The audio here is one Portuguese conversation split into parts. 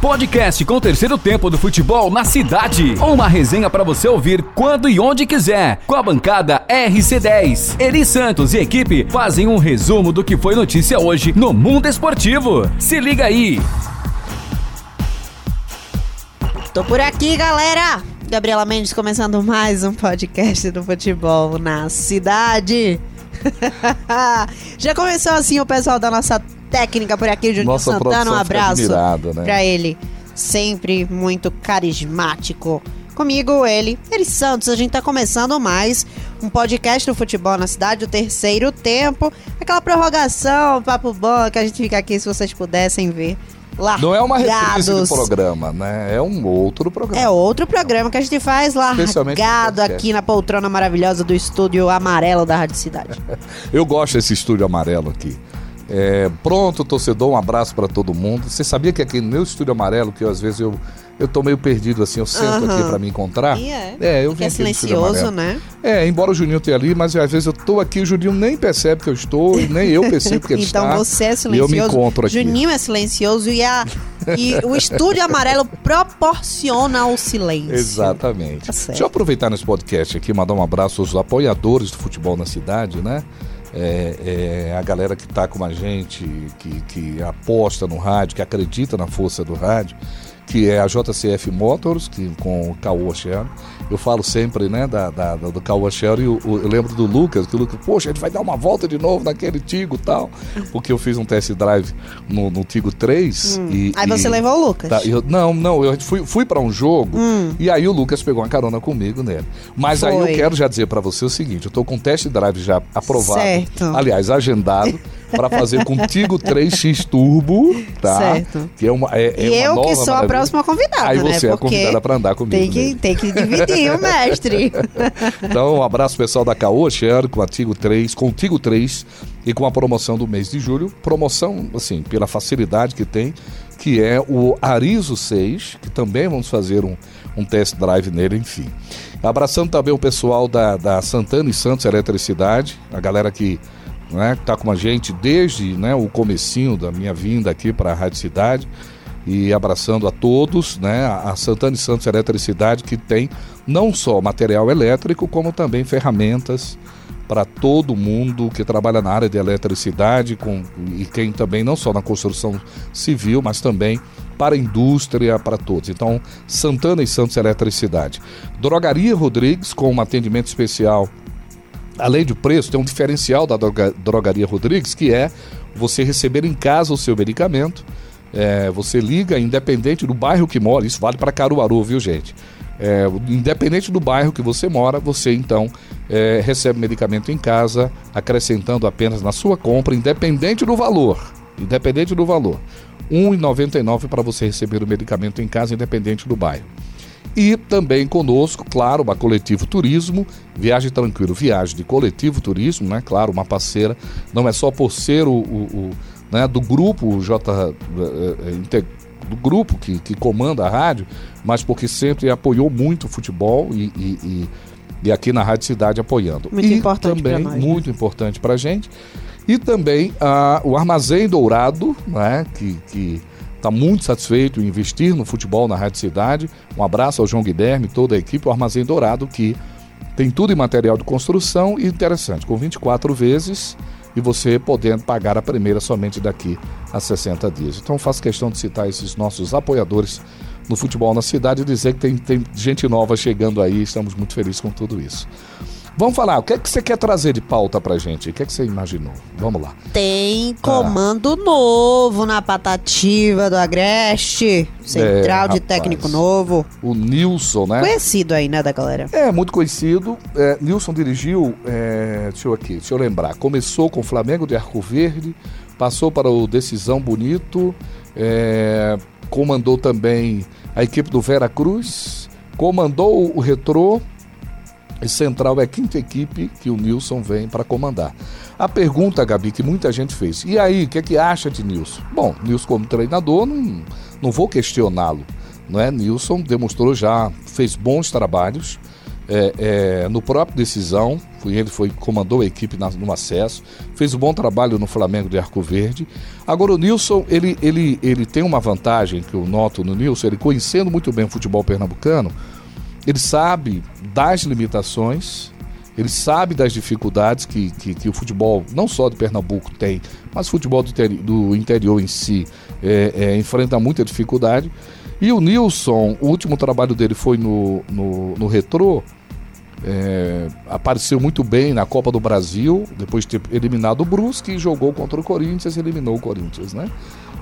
Podcast com o terceiro tempo do futebol na cidade. Uma resenha para você ouvir quando e onde quiser. Com a bancada RC10. Eri Santos e equipe fazem um resumo do que foi notícia hoje no mundo esportivo. Se liga aí. Tô por aqui, galera. Gabriela Mendes começando mais um podcast do futebol na cidade. Já começou assim o pessoal da nossa técnica por aqui, Juninho Nossa Santana. Um abraço admirada, né? pra ele. Sempre muito carismático. Comigo, ele, Eri Santos. A gente tá começando mais um podcast do futebol na cidade, o terceiro tempo. Aquela prorrogação, papo bom que a gente fica aqui se vocês pudessem ver. Não é uma reprise do largados. programa, né? É um outro programa. É outro programa que a gente faz largado aqui na poltrona maravilhosa do estúdio amarelo da Rádio Cidade. Eu gosto desse estúdio amarelo aqui. É, pronto, torcedor, um abraço pra todo mundo. Você sabia que aqui no meu estúdio amarelo, que eu, às vezes eu, eu tô meio perdido assim, eu sento Aham. aqui pra me encontrar. E é. É, eu Que venho é silencioso, né? É, embora o Juninho tenha ali, mas às vezes eu tô aqui, o Juninho nem percebe que eu estou, e nem eu percebo que ele então está. você é E eu silencioso. me encontro aqui. Juninho é silencioso e, a, e o estúdio amarelo proporciona o silêncio. Exatamente. Tá. Deixa eu aproveitar nesse podcast aqui, mandar um abraço aos apoiadores do futebol na cidade, né? É, é, a galera que está com a gente, que, que aposta no rádio, que acredita na força do rádio, que é a JCF Motors, que, com o Caoa Sherry. Eu falo sempre né, da, da- do Caoa Sherry, eu, eu lembro do Lucas, que o Lucas, poxa, a gente vai dar uma volta de novo naquele Tigo e tal, porque eu fiz um test drive no, no Tigo 3. e, Hum. Aí você e- levou o Lucas. Tá, eu- não, não, eu fui, fui para um jogo Hum. e aí o Lucas pegou uma carona comigo nele. Mas aí eu Foi. quero já dizer para você o seguinte: eu tô com test drive já aprovado, Certo. aliás, agendado, para fazer contigo 3X Turbo, tá? Certo. Que é uma, é, é e uma eu que sou a maravilha. próxima convidada, Aí né? você é Porque convidada para andar comigo. tem que, nele. tem que dividir o mestre. Então, um abraço pessoal da Caoa Share com a Tigo 3, com o Tigo 3 e com a promoção do mês de julho. Promoção, assim, pela facilidade que tem, que é o Arizo 6, que também vamos fazer um, um test drive nele, enfim. Abraçando também o pessoal da, da Santana e Santos Eletricidade, a galera que né, está com a gente desde né, o comecinho da minha vinda aqui para a Rádio Cidade e abraçando a todos, né, a Santana e Santos Eletricidade que tem não só material elétrico, como também ferramentas para todo mundo que trabalha na área de eletricidade com, e quem também não só na construção civil, mas também para a indústria, para todos. Então, Santana e Santos Eletricidade. Drogaria Rodrigues com um atendimento especial além do preço, tem um diferencial da droga- Drogaria Rodrigues, que é você receber em casa o seu medicamento. É, você liga, independente do bairro que mora, isso vale para Caruaru, viu, gente? É, independente do bairro que você mora, você então é, recebe medicamento em casa, acrescentando apenas na sua compra, independente do valor. Independente do valor. R$ 1,99 para você receber o medicamento em casa, independente do bairro. E também conosco, claro, a Coletivo Turismo, Viagem Tranquilo, viagem de Coletivo Turismo, né? Claro, uma parceira, não é só por ser o, o- o, né, do grupo J, eh, eh, inte- do grupo que, que comanda a rádio, mas porque sempre apoiou muito o futebol e, e- e- e aqui na Rádio Cidade apoiando. Muito e importante também nós, né? muito importante para gente. E também ah, o Armazém Dourado, né, que, que está muito satisfeito em investir no futebol na Rádio Cidade. Um abraço ao João Guilherme toda a equipe, o Armazém Dourado, que tem tudo em material de construção e interessante, com 24 vezes e você podendo pagar a primeira somente daqui a 60 dias. Então faço questão de citar esses nossos apoiadores no futebol na cidade e dizer que tem, tem gente nova chegando aí, estamos muito felizes com tudo isso. Vamos falar, o que é que você quer trazer de pauta pra gente? O que é que você imaginou? Vamos lá. Tem comando novo na patativa do Agreste. Central de rapaz. técnico novo. O Nilson, né? Conhecido aí, né, da galera? É, muito conhecido. É, Nilson dirigiu, é, deixa eu aqui, deixa eu lembrar. Começou com o Flamengo de Arco Verde, passou para o Decisão Bonito, é, comandou também a equipe do Vera Cruz, comandou o Retrô. E Central é a quinta equipe que o Nilson vem para comandar. A pergunta, Gabi, que muita gente fez: e aí, o que, é que acha de Nilson? Bom, Nilson, como treinador, não, não vou questioná-lo. Não é? Nilson demonstrou já, fez bons trabalhos é, é, no próprio decisão, foi ele foi comandou a equipe na, no acesso, fez um bom trabalho no Flamengo de Arco Verde. Agora o Nilson, ele, ele, ele tem uma vantagem que eu noto no Nilson, ele conhecendo muito bem o futebol pernambucano, ele sabe das limitações, ele sabe das dificuldades que, que, que o futebol, não só de Pernambuco tem, mas o futebol do, do interior em si é, é, enfrenta muita dificuldade. E o Nilson, o último trabalho dele foi no, no, no Retrô, é, apareceu muito bem na Copa do Brasil, depois de ter eliminado o Brusque e jogou contra o Corinthians e eliminou o Corinthians, né?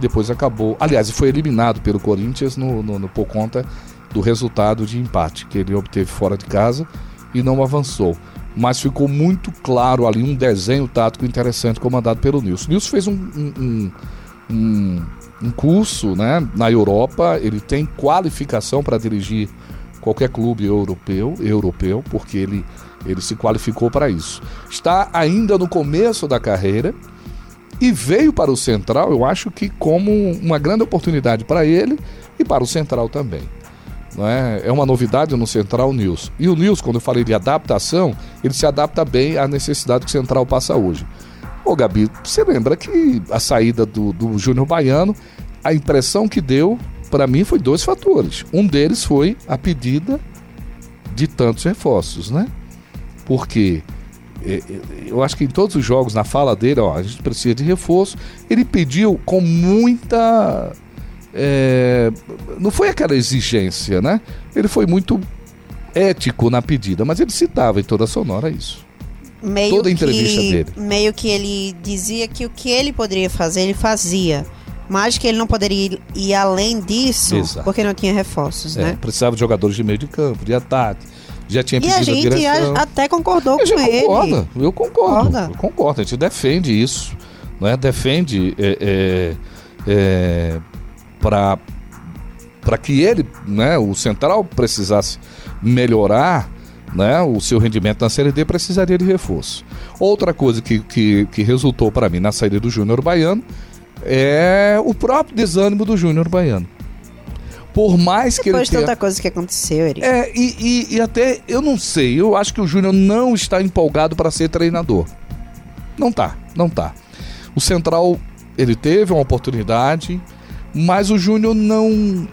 Depois acabou. Aliás, foi eliminado pelo Corinthians no, no, no, por conta do resultado de empate que ele obteve fora de casa e não avançou. Mas ficou muito claro ali um desenho tático interessante comandado pelo Nilson. Nilson fez um, um, um, um curso né, na Europa, ele tem qualificação para dirigir qualquer clube europeu, europeu, porque ele, ele se qualificou para isso. Está ainda no começo da carreira e veio para o Central, eu acho que como uma grande oportunidade para ele e para o Central também. É? é uma novidade no Central News. E o News, quando eu falei de adaptação, ele se adapta bem à necessidade que o Central passa hoje. Ô Gabi, você lembra que a saída do, do Júnior Baiano, a impressão que deu para mim foi dois fatores. Um deles foi a pedida de tantos reforços, né? Porque é, é, eu acho que em todos os jogos, na fala dele, ó, a gente precisa de reforço. Ele pediu com muita. É, não foi aquela exigência, né? Ele foi muito ético na pedida, mas ele citava em toda a sonora isso. Meio toda a entrevista que, dele. Meio que ele dizia que o que ele poderia fazer, ele fazia mas que ele não poderia ir além disso Exato. porque não tinha reforços, é, né? Precisava de jogadores de meio de campo, de ataque. Já tinha pedido e a gente a até concordou com ele. Concorda, eu concordo. Concorda. Eu concordo, a gente defende isso. Né? Defende é, é, é, para para que ele, né, o Central precisasse melhorar né, o seu rendimento na Série D, precisaria de reforço. Outra coisa que, que, que resultou para mim na saída do Júnior Baiano é o próprio desânimo do Júnior Baiano. Por mais que Depois ele tenha... tanta coisa que aconteceu, Eric. É, e, e, e até, eu não sei, eu acho que o Júnior não está empolgado para ser treinador. Não tá, não tá. O Central, ele teve uma oportunidade, mas o Júnior não,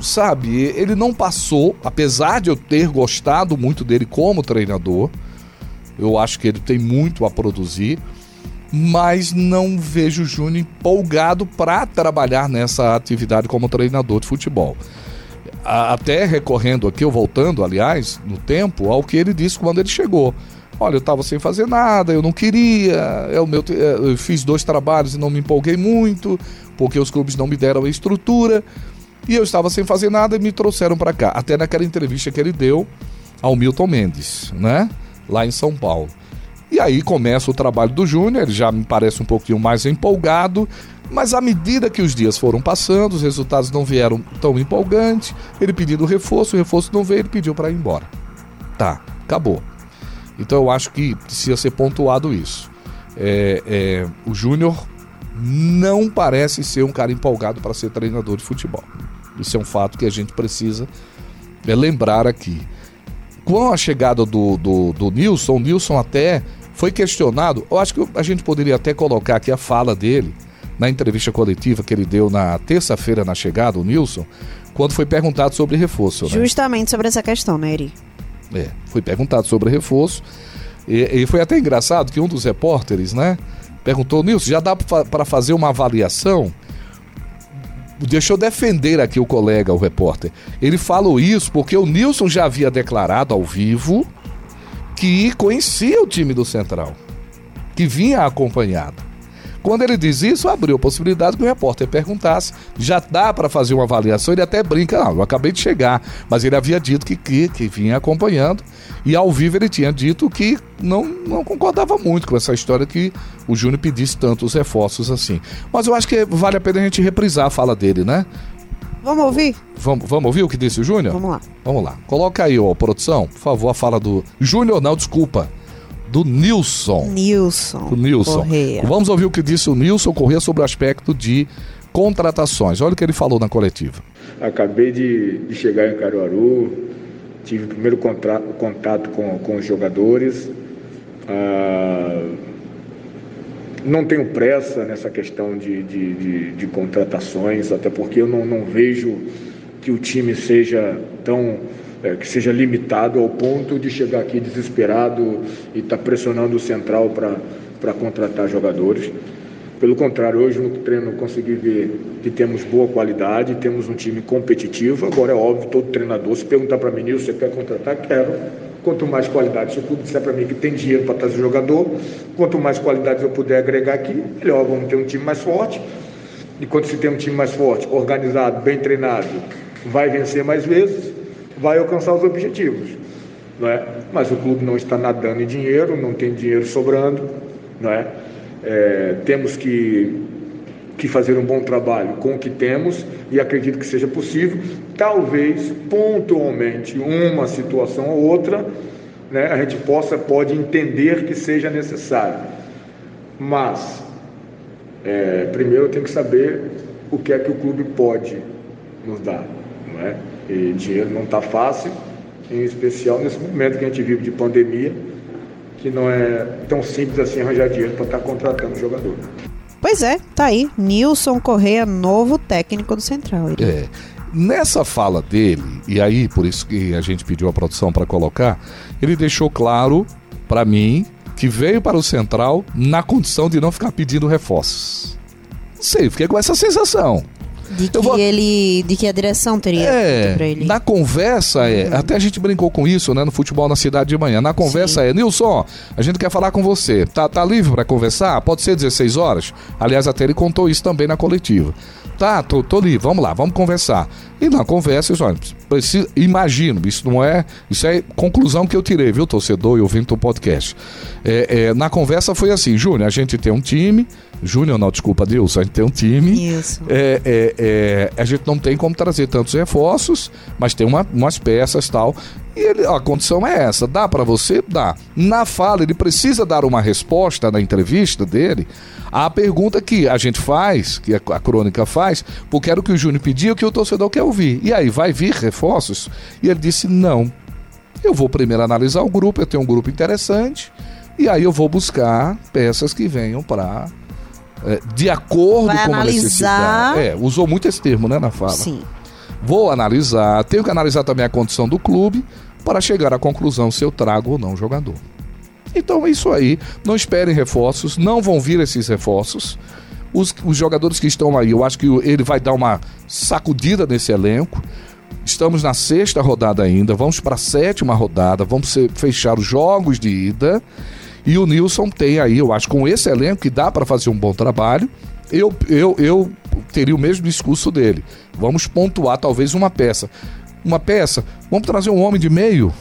sabe, ele não passou, apesar de eu ter gostado muito dele como treinador, eu acho que ele tem muito a produzir, mas não vejo o Júnior empolgado para trabalhar nessa atividade como treinador de futebol. Até recorrendo aqui, ou voltando, aliás, no tempo, ao que ele disse quando ele chegou. Olha, eu estava sem fazer nada, eu não queria, é o meu, é, eu fiz dois trabalhos e não me empolguei muito, porque os clubes não me deram a estrutura, e eu estava sem fazer nada e me trouxeram para cá. Até naquela entrevista que ele deu ao Milton Mendes, né? Lá em São Paulo. E aí começa o trabalho do Júnior, ele já me parece um pouquinho mais empolgado, mas à medida que os dias foram passando, os resultados não vieram tão empolgantes, ele pedindo reforço, o reforço não veio, ele pediu para ir embora. Tá, acabou. Então eu acho que precisa ser pontuado isso. É, é, o Júnior não parece ser um cara empolgado para ser treinador de futebol. Isso é um fato que a gente precisa é, lembrar aqui. Com a chegada do, do, do Nilson, o Nilson até foi questionado. Eu acho que a gente poderia até colocar aqui a fala dele na entrevista coletiva que ele deu na terça-feira na chegada, o Nilson, quando foi perguntado sobre reforço. Né? Justamente sobre essa questão, né, Eri? É, foi perguntado sobre reforço. E, e, foi até engraçado que um dos repórteres, né, perguntou: Nilson, já dá para fazer uma avaliação? Deixa eu defender aqui o colega, o repórter. Ele falou isso porque o Nilson já havia declarado ao vivo que conhecia o time do Central, que vinha acompanhado. Quando ele diz isso, abriu a possibilidade que o repórter perguntasse: já dá para fazer uma avaliação? Ele até brinca: não, eu acabei de chegar, mas ele havia dito que, que, que vinha acompanhando e ao vivo ele tinha dito que não, não concordava muito com essa história que o Júnior pedisse tantos reforços assim. Mas eu acho que vale a pena a gente reprisar a fala dele, né? Vamos ouvir? Vamos, vamos ouvir o que disse o Júnior? Vamos lá. Vamos lá. Coloca aí, ó, produção, por favor, a fala do Júnior, não, desculpa. Do Nilson. Nilson. Do Nilson. Correia. Vamos ouvir o que disse o Nilson Corrêa sobre o aspecto de contratações. Olha o que ele falou na coletiva. Acabei de, de chegar em Caruaru, tive o primeiro contato, contato com, com os jogadores. Ah, não tenho pressa nessa questão de, de, de, de contratações, até porque eu não, não, vejo que o time seja tão. É, que seja limitado ao ponto de chegar aqui desesperado e estar tá pressionando o central para contratar jogadores. Pelo contrário, hoje no treino consegui ver que temos boa qualidade, temos um time competitivo. Agora é óbvio, todo treinador, se perguntar para mim, você quer contratar? Quero Quanto mais qualidade, se o clube disser para mim que tem dinheiro para trazer jogador, quanto mais qualidade eu puder agregar aqui, melhor. Vamos ter um time mais forte. E quando se tem um time mais forte, organizado, bem treinado, vai vencer mais vezes, vai alcançar os objetivos. Não é? Mas o clube não está nadando em dinheiro, não tem dinheiro sobrando. Não é? É, temos que que fazer um bom trabalho com o que temos e acredito que seja possível. Talvez, pontualmente, uma situação ou outra, né, a gente possa, pode entender que seja necessário. Mas, é, primeiro eu tenho que saber o que é que o clube pode nos dar. Não é? E dinheiro não está fácil, em especial nesse momento que a gente vive de pandemia, que não é tão simples assim arranjar dinheiro para estar tá contratando jogador. Pois é, tá aí. Nilson Correia, novo técnico do Central. É. Nessa fala dele, e aí por isso que a gente pediu a produção para colocar, ele deixou claro para mim que veio para o Central na condição de não ficar pedindo reforços. Não sei, fiquei com essa sensação. De que vou... ele. De que a direção teria é, pra ele. Na conversa é. Uhum. Até a gente brincou com isso, né? No futebol na cidade de manhã. Na conversa Sim. é, Nilson, a gente quer falar com você. Tá, tá livre para conversar? Pode ser 16 horas? Aliás, até ele contou isso também na coletiva. Tá, tô, tô livre, vamos lá, vamos conversar. E na conversa, olha, preciso, imagino, isso não é. Isso é conclusão que eu tirei, viu, torcedor e ouvindo o podcast. É, é, na conversa foi assim, Júnior, a gente tem um time. Júnior, não, desculpa, Deus, a gente tem um time. Isso. É, é, é, a gente não tem como trazer tantos reforços, mas tem uma, umas peças tal. E ele, a condição é essa: dá para você? Dá. Na fala, ele precisa dar uma resposta na entrevista dele à pergunta que a gente faz, que a, a crônica faz, porque era o que o Júnior pediu, que o torcedor quer ouvir. E aí, vai vir reforços? E ele disse: não. Eu vou primeiro analisar o grupo, eu tenho um grupo interessante, e aí eu vou buscar peças que venham para de acordo Vai com analisar... a necessidade. É, usou muito esse termo, né, na fala. Sim. Vou analisar, tenho que analisar também a condição do clube, para chegar à conclusão se eu trago ou não o jogador. Então é isso aí. Não esperem reforços, não vão vir esses reforços. Os, os jogadores que estão aí, eu acho que ele vai dar uma sacudida nesse elenco. Estamos na sexta rodada ainda, vamos para a sétima rodada, vamos fechar os jogos de ida. E o Nilson tem aí, eu acho, com esse elenco que dá para fazer um bom trabalho. Eu, eu, eu teria o mesmo discurso dele. Vamos pontuar talvez uma peça uma peça, vamos trazer um homem de meio,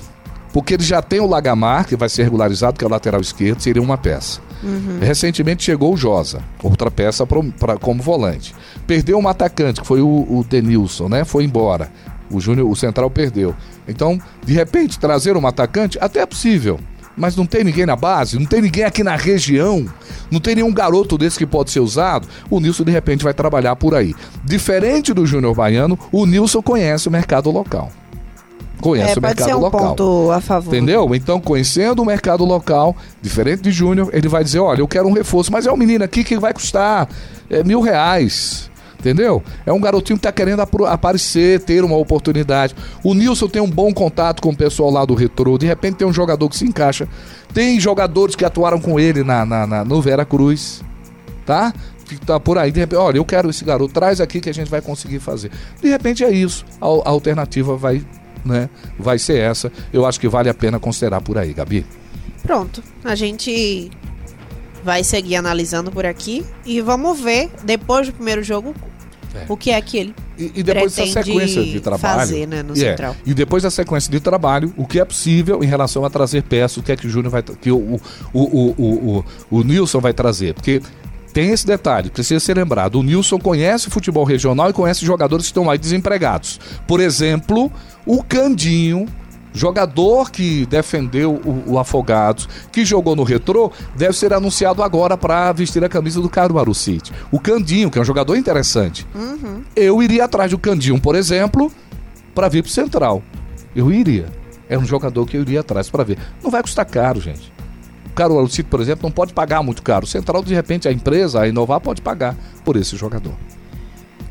porque ele já tem o Lagamar, que vai ser regularizado, que é o lateral esquerdo, seria uma peça. Uhum. Recentemente chegou o Josa, outra peça pra, pra, como volante. Perdeu um atacante, que foi o, o Denilson, né? Foi embora. O Júnior, o Central perdeu. Então, de repente, trazer um atacante até é possível mas não tem ninguém na base, não tem ninguém aqui na região, não tem nenhum garoto desse que pode ser usado, o Nilson de repente vai trabalhar por aí. Diferente do Júnior Baiano, o Nilson conhece o mercado local. Conhece é, o mercado ser um local. Ponto a favor. Entendeu? Então, conhecendo o mercado local, diferente de Júnior, ele vai dizer: olha, eu quero um reforço, mas é um menino aqui que vai custar é, mil reais. Entendeu? É um garotinho que está querendo aparecer, ter uma oportunidade. O Nilson tem um bom contato com o pessoal lá do Retro. De repente tem um jogador que se encaixa. Tem jogadores que atuaram com ele na, na, na no Vera Cruz. Tá? que tá por aí, de repente, olha, eu quero esse garoto, traz aqui que a gente vai conseguir fazer. De repente é isso. A, a, alternativa vai, né, vai ser essa. Eu acho que vale a pena considerar por aí, Gabi. Pronto. A gente vai seguir analisando por aqui e vamos ver depois do primeiro jogo é. O que é que ele e, e depois dessa sequência de trabalho fazer, né, no é. central. E depois da sequência de trabalho, o que é possível em relação a trazer peças, o que é que o Júnior vai que o, o, o, o, o, o Nilson vai trazer, porque tem esse detalhe, precisa ser lembrado. O Nilson conhece o futebol regional e conhece jogadores que estão aí desempregados. Por exemplo, o Candinho Jogador que defendeu o, o Afogados, que jogou no Retrô, deve ser anunciado agora para vestir a camisa do Caruaru City. O Candinho, que é um jogador interessante. Uhum. Eu iria atrás do Candinho, por exemplo, para vir pro Central. Eu iria. é um jogador que eu iria atrás para ver. Não vai custar caro, gente. O Carol Alcito, por exemplo, não pode pagar muito caro. O Central, de repente, a empresa, a Inovar, pode pagar por esse jogador.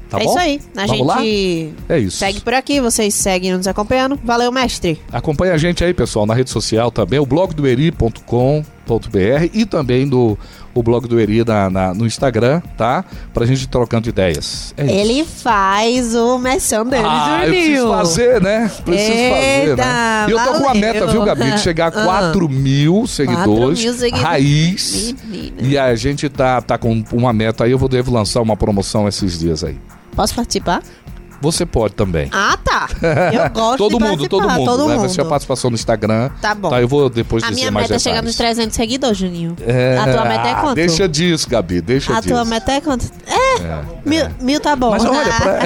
Tá é bom? isso aí. A Vamos lá? gente É isso. segue por aqui, vocês seguem nos acompanhando. Valeu, mestre. Acompanha a gente aí, pessoal, na rede social também, o blog do eri.com.br e também do o blog do Eri na, na- no Instagram, tá? Pra gente ir trocando ideias. É. Ele faz o messão dele, Ah, eu Juninho. preciso fazer, né? Preciso fazer, Eita, né? E eu tô com uma valeu. meta, viu, Gabi? De chegar a Ah. 4 mil seguidores. mil seguidores. Raiz. Menina. E a gente tá, tá com uma meta aí, eu vou devo lançar uma promoção esses dias aí. Posso participar? Você pode também. Ah, tá. Eu gosto todo de mundo, todo mundo. Todo né? mundo. Vai ser a participação no Instagram. Tá bom. Tá, eu vou depois A minha meta é chegar nos detalhes. 300 seguidores, Juninho. É, A tua meta é ah, quanto? Deixa disso, Gabi, deixa A disso. tua meta é quanto? É, mil, mil tá bom. Mas olha, pra...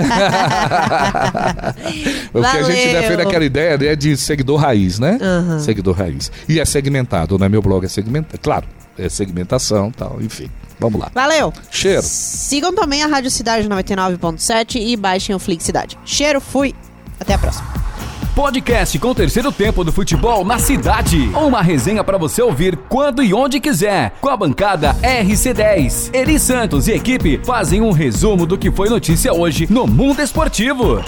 o que a gente defende aquela ideia né, de seguidor raiz, né? Aham. Seguidor raiz. E é segmentado, né? Meu blog é segmentado. Claro, é segmentação e tal, enfim. Vamos lá. Valeu. Cheiro. Sigam também a Rádio Cidade 99.7 e baixem o Flix Cidade. Cheiro, fui. Até a próxima. Podcast com o terceiro tempo do futebol na cidade. Uma resenha para você ouvir quando e onde quiser. Com a bancada RC10. Eri Santos e equipe fazem um resumo do que foi notícia hoje no mundo esportivo.